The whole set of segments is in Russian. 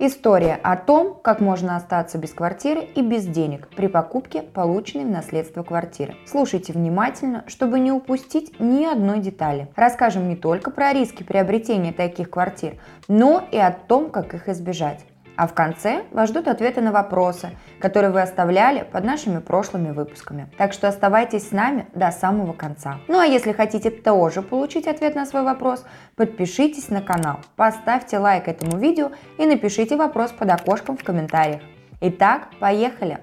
История о том, как можно остаться без квартиры и без денег при покупке полученной в наследство квартиры. Слушайте внимательно, чтобы не упустить ни одной детали. Расскажем не только про риски приобретения таких квартир, но и о том, как их избежать. А в конце вас ждут ответы на вопросы, которые вы оставляли под нашими прошлыми выпусками. Так что оставайтесь с нами до самого конца. Ну а если хотите тоже получить ответ на свой вопрос, подпишитесь на канал, поставьте лайк этому видео и напишите вопрос под окошком в комментариях. Итак, поехали!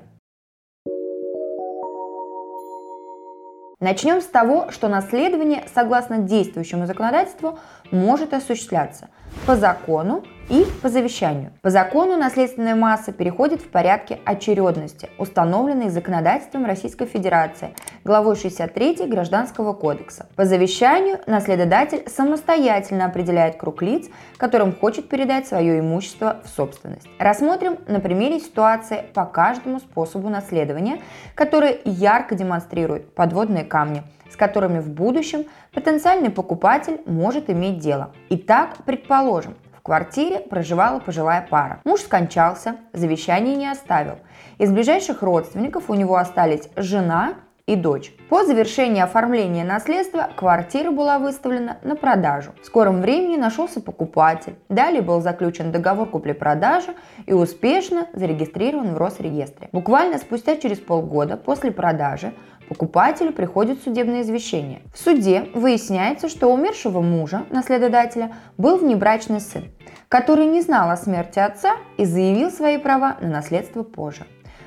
Начнем с того, что наследование, согласно действующему законодательству, может осуществляться по закону и по завещанию. По закону наследственная масса переходит в порядке очередности, установленной законодательством Российской Федерации, главой 63 Гражданского кодекса. По завещанию наследодатель самостоятельно определяет круг лиц, которым хочет передать свое имущество в собственность. Рассмотрим на примере ситуации по каждому способу наследования, который ярко демонстрирует подводные камни – с которыми в будущем потенциальный покупатель может иметь дело. Итак, предположим, квартире проживала пожилая пара. Муж скончался, завещание не оставил. Из ближайших родственников у него остались жена и дочь. По завершении оформления наследства квартира была выставлена на продажу. В скором времени нашелся покупатель. Далее был заключен договор купли-продажи и успешно зарегистрирован в Росреестре. Буквально спустя через полгода после продажи покупателю приходит судебное извещение. В суде выясняется, что умершего мужа, наследодателя, был внебрачный сын, который не знал о смерти отца и заявил свои права на наследство позже.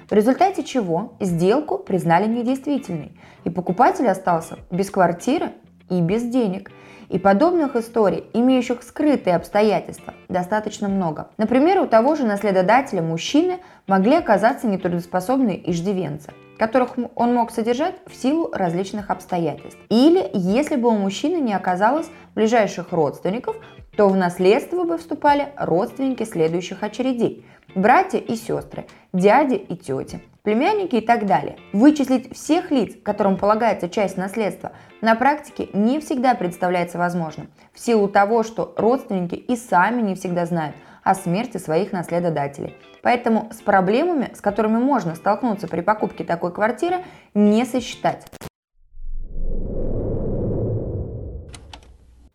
В результате чего сделку признали недействительной, и покупатель остался без квартиры и без денег. И подобных историй, имеющих скрытые обстоятельства, достаточно много. Например, у того же наследодателя мужчины могли оказаться нетрудоспособные иждивенцы – которых он мог содержать в силу различных обстоятельств. Или если бы у мужчины не оказалось ближайших родственников, то в наследство бы вступали родственники следующих очередей – братья и сестры, дяди и тети, племянники и так далее. Вычислить всех лиц, которым полагается часть наследства, на практике не всегда представляется возможным, в силу того, что родственники и сами не всегда знают – о смерти своих наследодателей. Поэтому с проблемами, с которыми можно столкнуться при покупке такой квартиры, не сосчитать.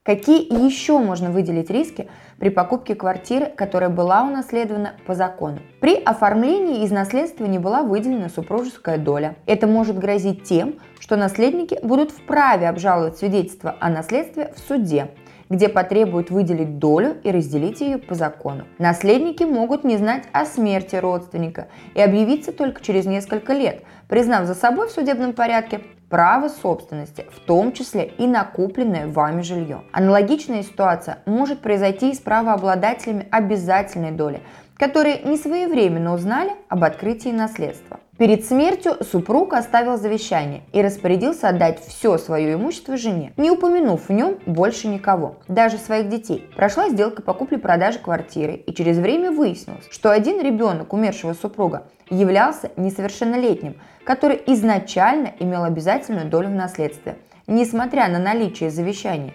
Какие еще можно выделить риски при покупке квартиры, которая была унаследована по закону? При оформлении из наследства не была выделена супружеская доля. Это может грозить тем, что наследники будут вправе обжаловать свидетельство о наследстве в суде, где потребуют выделить долю и разделить ее по закону. Наследники могут не знать о смерти родственника и объявиться только через несколько лет, признав за собой в судебном порядке право собственности, в том числе и на купленное вами жилье. Аналогичная ситуация может произойти и с правообладателями обязательной доли, которые не своевременно узнали об открытии наследства. Перед смертью супруг оставил завещание и распорядился отдать все свое имущество жене, не упомянув в нем больше никого, даже своих детей. Прошла сделка по купле-продаже квартиры, и через время выяснилось, что один ребенок умершего супруга являлся несовершеннолетним, который изначально имел обязательную долю в наследстве, несмотря на наличие завещания.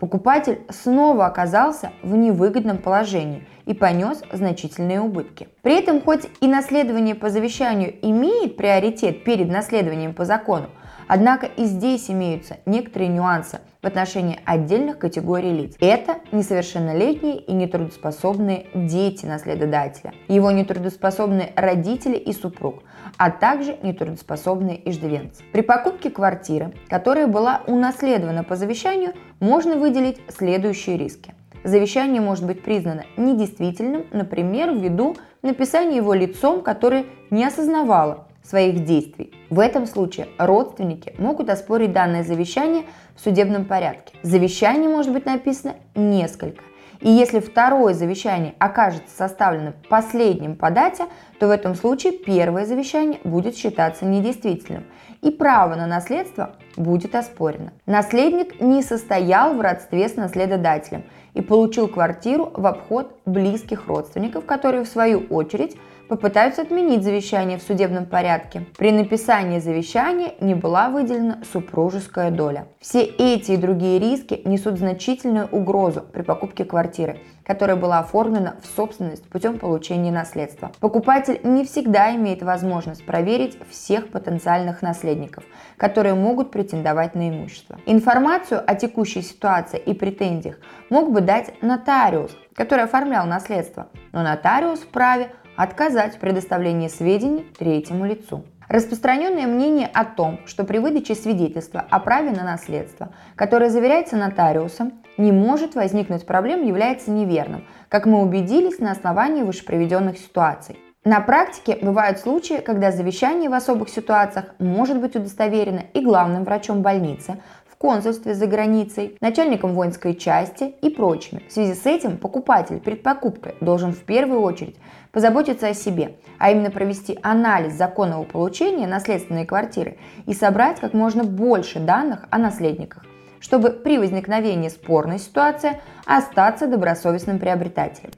Покупатель снова оказался в невыгодном положении и понес значительные убытки. При этом, хоть и наследование по завещанию имеет приоритет перед наследованием по закону, однако и здесь имеются некоторые нюансы в отношении отдельных категорий лиц. Это несовершеннолетние и нетрудоспособные дети наследодателя, его нетрудоспособные родители и супруг, а также нетрудоспособные иждивенцы. При покупке квартиры, которая была унаследована по завещанию, можно выделить следующие риски. Завещание может быть признано недействительным, например, ввиду написания его лицом, которое не осознавало своих действий. В этом случае родственники могут оспорить данное завещание в судебном порядке. Завещание может быть написано несколько. И если второе завещание окажется составленным последним по дате, то в этом случае первое завещание будет считаться недействительным, и право на наследство будет оспорено. Наследник не состоял в родстве с наследодателем и получил квартиру в обход близких родственников, которые в свою очередь попытаются отменить завещание в судебном порядке. При написании завещания не была выделена супружеская доля. Все эти и другие риски несут значительную угрозу при покупке квартиры, которая была оформлена в собственность путем получения наследства. Покупатель не всегда имеет возможность проверить всех потенциальных наследников, которые могут претендовать на имущество. Информацию о текущей ситуации и претензиях мог бы дать нотариус, который оформлял наследство, но нотариус вправе отказать в предоставлении сведений третьему лицу. Распространенное мнение о том, что при выдаче свидетельства о праве на наследство, которое заверяется нотариусом, не может возникнуть проблем, является неверным, как мы убедились на основании вышеприведенных ситуаций. На практике бывают случаи, когда завещание в особых ситуациях может быть удостоверено и главным врачом больницы, консульстве за границей, начальником воинской части и прочими. В связи с этим покупатель перед покупкой должен в первую очередь позаботиться о себе, а именно провести анализ законного получения наследственной квартиры и собрать как можно больше данных о наследниках, чтобы при возникновении спорной ситуации остаться добросовестным приобретателем.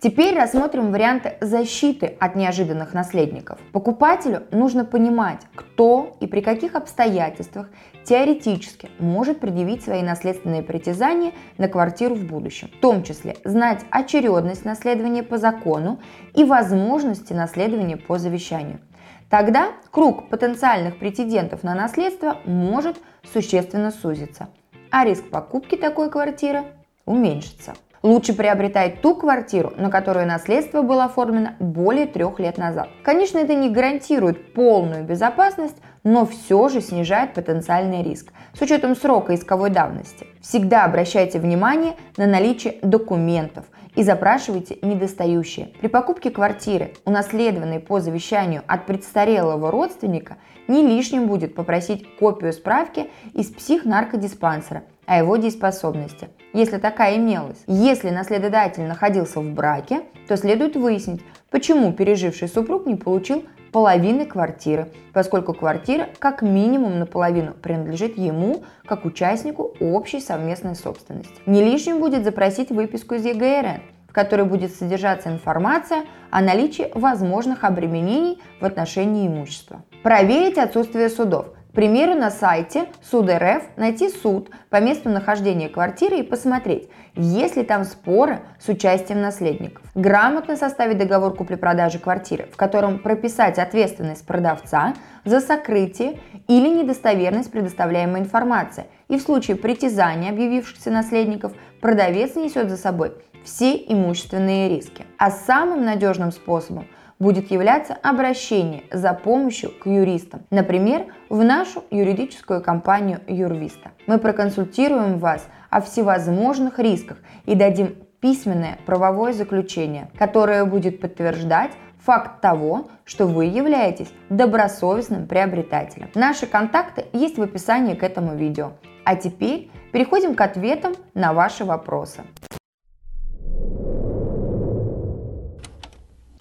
Теперь рассмотрим варианты защиты от неожиданных наследников. Покупателю нужно понимать, кто и при каких обстоятельствах теоретически может предъявить свои наследственные притязания на квартиру в будущем, в том числе знать очередность наследования по закону и возможности наследования по завещанию. Тогда круг потенциальных претендентов на наследство может существенно сузиться, а риск покупки такой квартиры уменьшится. Лучше приобретай ту квартиру, на которую наследство было оформлено более трех лет назад. Конечно, это не гарантирует полную безопасность, но все же снижает потенциальный риск с учетом срока исковой давности. Всегда обращайте внимание на наличие документов и запрашивайте недостающие. При покупке квартиры, унаследованной по завещанию от престарелого родственника, не лишним будет попросить копию справки из психнаркодиспансера о его дееспособности, если такая имелась. Если наследодатель находился в браке, то следует выяснить, почему переживший супруг не получил половины квартиры, поскольку квартира как минимум наполовину принадлежит ему как участнику общей совместной собственности. Не лишним будет запросить выписку из ЕГРН, в которой будет содержаться информация о наличии возможных обременений в отношении имущества. Проверить отсутствие судов – к примеру, на сайте Суд РФ найти суд по месту нахождения квартиры и посмотреть, есть ли там споры с участием наследников. Грамотно составить договор купли-продажи квартиры, в котором прописать ответственность продавца за сокрытие или недостоверность предоставляемой информации. И в случае притязания объявившихся наследников продавец несет за собой все имущественные риски. А самым надежным способом – будет являться обращение за помощью к юристам, например, в нашу юридическую компанию Юрвиста. Мы проконсультируем вас о всевозможных рисках и дадим письменное правовое заключение, которое будет подтверждать факт того, что вы являетесь добросовестным приобретателем. Наши контакты есть в описании к этому видео. А теперь переходим к ответам на ваши вопросы.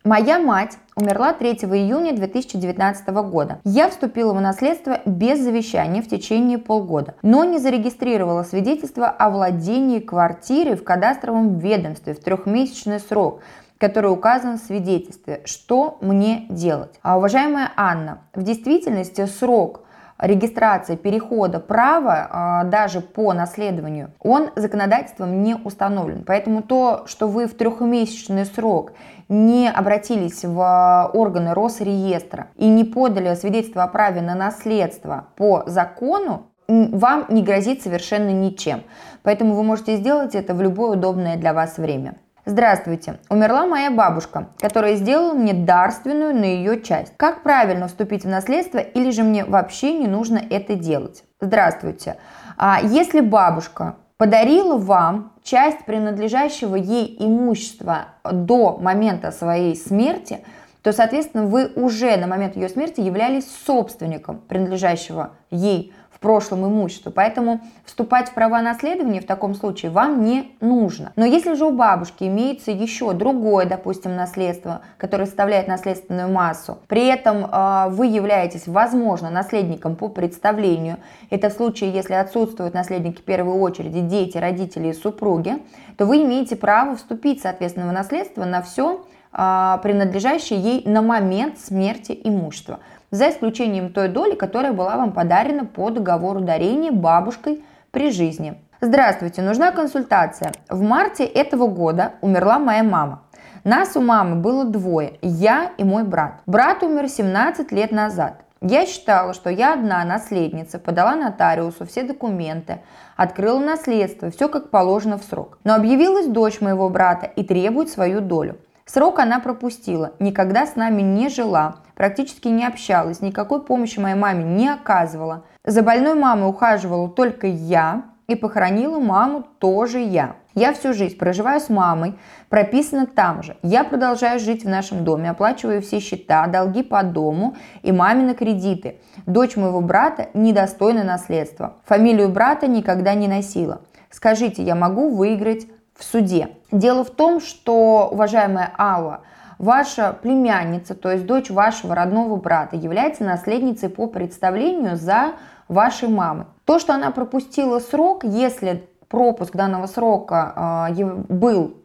Моя мать умерла 3 июня 2019 года. Я вступила в наследство без завещания в течение полгода, но не зарегистрировала свидетельство о владении квартирой в кадастровом ведомстве в трехмесячный срок который указан в свидетельстве. Что мне делать? А, уважаемая Анна, в действительности срок регистрации перехода права а, даже по наследованию, он законодательством не установлен. Поэтому то, что вы в трехмесячный срок не обратились в органы Росреестра и не подали свидетельство о праве на наследство по закону, вам не грозит совершенно ничем. Поэтому вы можете сделать это в любое удобное для вас время. Здравствуйте. Умерла моя бабушка, которая сделала мне дарственную на ее часть. Как правильно вступить в наследство или же мне вообще не нужно это делать? Здравствуйте. А если бабушка подарила вам часть принадлежащего ей имущества до момента своей смерти, то, соответственно, вы уже на момент ее смерти являлись собственником принадлежащего ей в прошлом имущество. Поэтому вступать в права наследования в таком случае вам не нужно. Но если же у бабушки имеется еще другое, допустим, наследство, которое составляет наследственную массу, при этом э, вы являетесь, возможно, наследником по представлению, это в случае, если отсутствуют наследники в первой очереди, дети, родители и супруги, то вы имеете право вступить, соответственно, в наследство на все, а, принадлежащее ей на момент смерти имущества за исключением той доли, которая была вам подарена по договору дарения бабушкой при жизни. Здравствуйте, нужна консультация. В марте этого года умерла моя мама. Нас у мамы было двое, я и мой брат. Брат умер 17 лет назад. Я считала, что я одна наследница, подала нотариусу все документы, открыла наследство, все как положено в срок. Но объявилась дочь моего брата и требует свою долю. Срок она пропустила, никогда с нами не жила, практически не общалась, никакой помощи моей маме не оказывала. За больной мамой ухаживала только я, и похоронила маму тоже я. Я всю жизнь проживаю с мамой, прописана там же. Я продолжаю жить в нашем доме, оплачиваю все счета, долги по дому и мамины кредиты. Дочь моего брата недостойна наследства. Фамилию брата никогда не носила. Скажите, я могу выиграть в суде? Дело в том, что, уважаемая Алла, ваша племянница, то есть дочь вашего родного брата, является наследницей по представлению за вашей мамой. То, что она пропустила срок, если пропуск данного срока э, был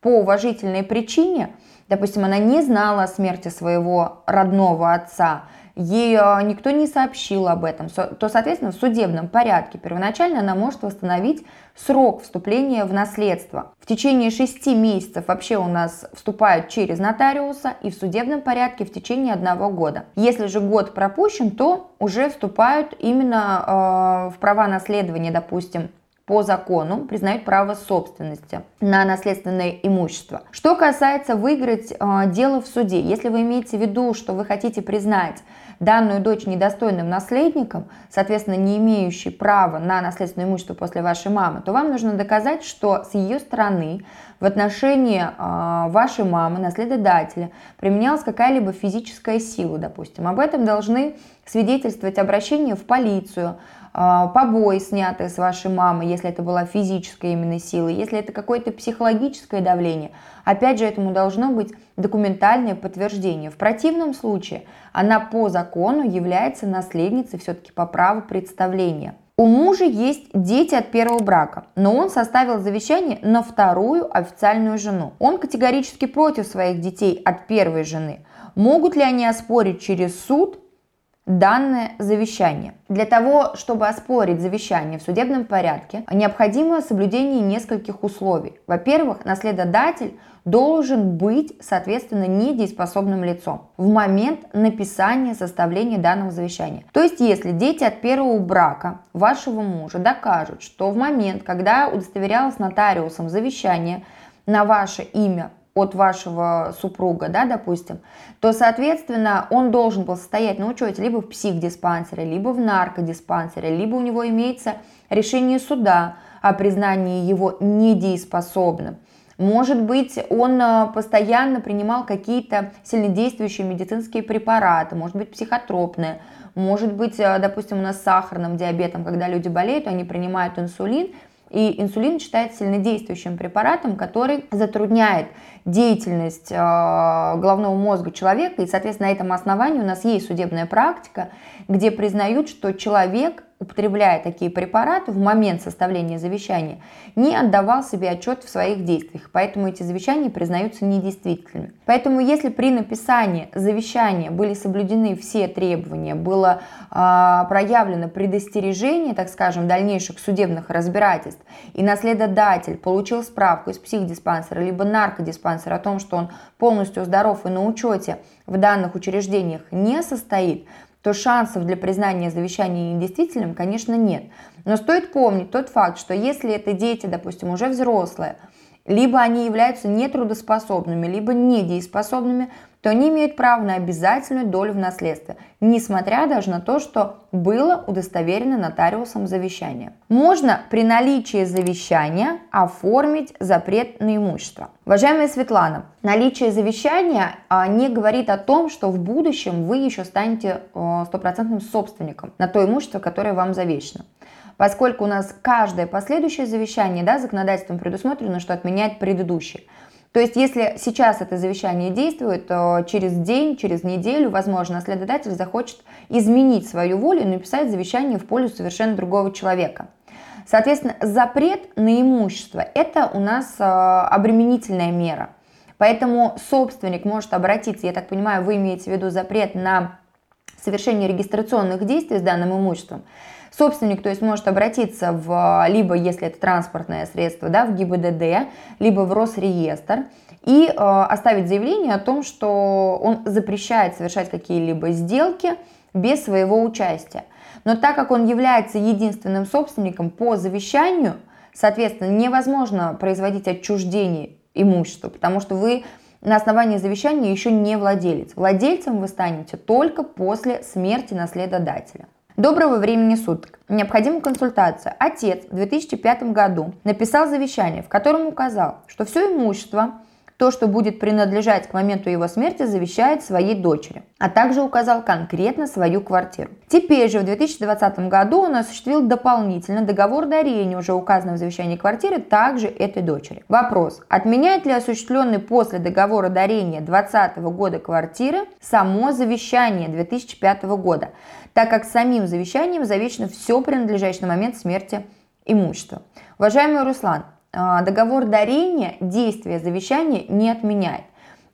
по уважительной причине, допустим, она не знала о смерти своего родного отца, ей а, никто не сообщил об этом, то, соответственно, в судебном порядке первоначально она может восстановить срок вступления в наследство. В течение шести месяцев вообще у нас вступают через нотариуса и в судебном порядке в течение одного года. Если же год пропущен, то уже вступают именно э, в права наследования, допустим, по закону признают право собственности на наследственное имущество. Что касается выиграть э, дело в суде, если вы имеете в виду, что вы хотите признать данную дочь недостойным наследником, соответственно, не имеющей права на наследственное имущество после вашей мамы, то вам нужно доказать, что с ее стороны в отношении э, вашей мамы, наследодателя, применялась какая-либо физическая сила, допустим. Об этом должны свидетельствовать обращение в полицию, побои, снятые с вашей мамы, если это была физическая именно сила, если это какое-то психологическое давление, опять же, этому должно быть документальное подтверждение. В противном случае она по закону является наследницей все-таки по праву представления. У мужа есть дети от первого брака, но он составил завещание на вторую официальную жену. Он категорически против своих детей от первой жены. Могут ли они оспорить через суд данное завещание. Для того, чтобы оспорить завещание в судебном порядке, необходимо соблюдение нескольких условий. Во-первых, наследодатель должен быть, соответственно, недееспособным лицом в момент написания, составления данного завещания. То есть, если дети от первого брака вашего мужа докажут, что в момент, когда удостоверялось нотариусом завещание на ваше имя от вашего супруга, да, допустим, то, соответственно, он должен был состоять на учете либо в психдиспансере, либо в наркодиспансере, либо у него имеется решение суда о признании его недееспособным. Может быть, он э, постоянно принимал какие-то сильнодействующие медицинские препараты, может быть, психотропные, может быть, э, допустим, у нас с сахарным диабетом, когда люди болеют, они принимают инсулин, и инсулин считается сильнодействующим препаратом, который затрудняет деятельность э, головного мозга человека. И, соответственно, на этом основании у нас есть судебная практика, где признают, что человек употребляя такие препараты в момент составления завещания, не отдавал себе отчет в своих действиях, поэтому эти завещания признаются недействительными. Поэтому если при написании завещания были соблюдены все требования, было э, проявлено предостережение, так скажем, дальнейших судебных разбирательств, и наследодатель получил справку из психдиспансера либо наркодиспансера о том, что он полностью здоров и на учете в данных учреждениях не состоит, то шансов для признания завещания недействительным, конечно, нет. Но стоит помнить тот факт, что если это дети, допустим, уже взрослые, либо они являются нетрудоспособными, либо недееспособными, то они имеют право на обязательную долю в наследстве, несмотря даже на то, что было удостоверено нотариусом завещание. Можно при наличии завещания оформить запрет на имущество. Уважаемая Светлана, наличие завещания а, не говорит о том, что в будущем вы еще станете э, стопроцентным собственником на то имущество, которое вам завещено поскольку у нас каждое последующее завещание да, законодательством предусмотрено, что отменяет предыдущее. То есть, если сейчас это завещание действует, то через день, через неделю, возможно, наследодатель захочет изменить свою волю и написать завещание в пользу совершенно другого человека. Соответственно, запрет на имущество – это у нас э, обременительная мера. Поэтому собственник может обратиться, я так понимаю, вы имеете в виду запрет на совершение регистрационных действий с данным имуществом, Собственник, то есть, может обратиться в, либо, если это транспортное средство, да, в ГИБДД, либо в Росреестр, и э, оставить заявление о том, что он запрещает совершать какие-либо сделки без своего участия. Но так как он является единственным собственником по завещанию, соответственно, невозможно производить отчуждение имущества, потому что вы на основании завещания еще не владелец. Владельцем вы станете только после смерти наследодателя. Доброго времени суток. Необходима консультация. Отец в 2005 году написал завещание, в котором указал, что все имущество то, что будет принадлежать к моменту его смерти, завещает своей дочери, а также указал конкретно свою квартиру. Теперь же в 2020 году он осуществил дополнительно договор дарения уже указанного в завещании квартиры также этой дочери. Вопрос. Отменяет ли осуществленный после договора дарения 2020 года квартиры само завещание 2005 года, так как самим завещанием завещано все принадлежащее на момент смерти имущества. Уважаемый Руслан, а, договор дарения действия завещания не отменяет.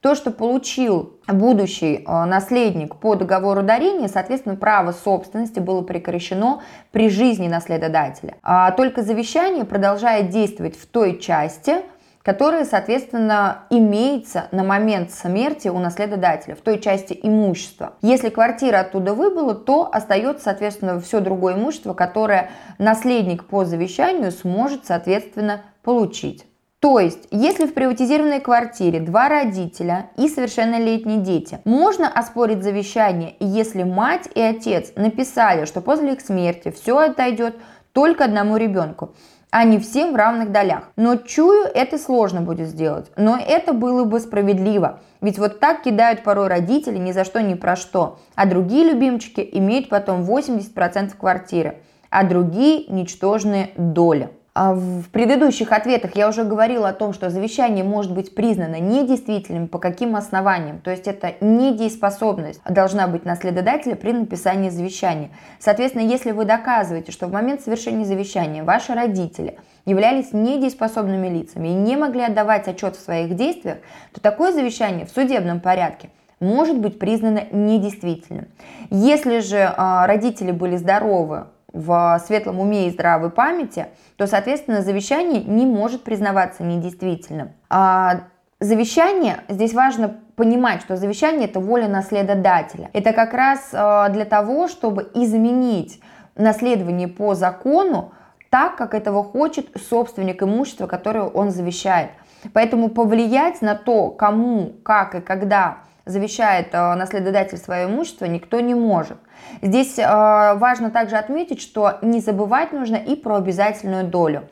То, что получил будущий а, наследник по договору дарения, соответственно, право собственности было прекращено при жизни наследодателя. А только завещание продолжает действовать в той части, которая, соответственно, имеется на момент смерти у наследодателя в той части имущества. Если квартира оттуда выбыла, то остается, соответственно, все другое имущество, которое наследник по завещанию сможет, соответственно, получить. То есть, если в приватизированной квартире два родителя и совершеннолетние дети, можно оспорить завещание, если мать и отец написали, что после их смерти все отойдет только одному ребенку, а не всем в равных долях. Но чую, это сложно будет сделать. Но это было бы справедливо. Ведь вот так кидают порой родители ни за что ни про что. А другие любимчики имеют потом 80% квартиры, а другие ничтожные доли. А в предыдущих ответах я уже говорила о том, что завещание может быть признано недействительным по каким основаниям. То есть это недееспособность должна быть наследодателя при написании завещания. Соответственно, если вы доказываете, что в момент совершения завещания ваши родители являлись недееспособными лицами и не могли отдавать отчет в своих действиях, то такое завещание в судебном порядке может быть признано недействительным. Если же э, родители были здоровы, в светлом уме и здравой памяти, то, соответственно, завещание не может признаваться недействительным. А завещание, здесь важно понимать, что завещание – это воля наследодателя. Это как раз а, для того, чтобы изменить наследование по закону так, как этого хочет собственник имущества, которое он завещает. Поэтому повлиять на то, кому, как и когда завещает э, наследодатель свое имущество, никто не может. Здесь э, важно также отметить, что не забывать нужно и про обязательную долю.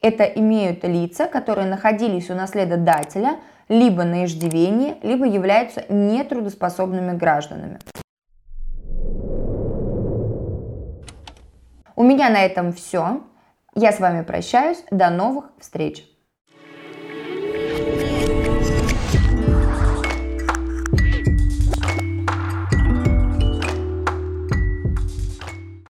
Это имеют лица, которые находились у наследодателя либо на иждивении, либо являются нетрудоспособными гражданами. У меня на этом все. Я с вами прощаюсь. До новых встреч!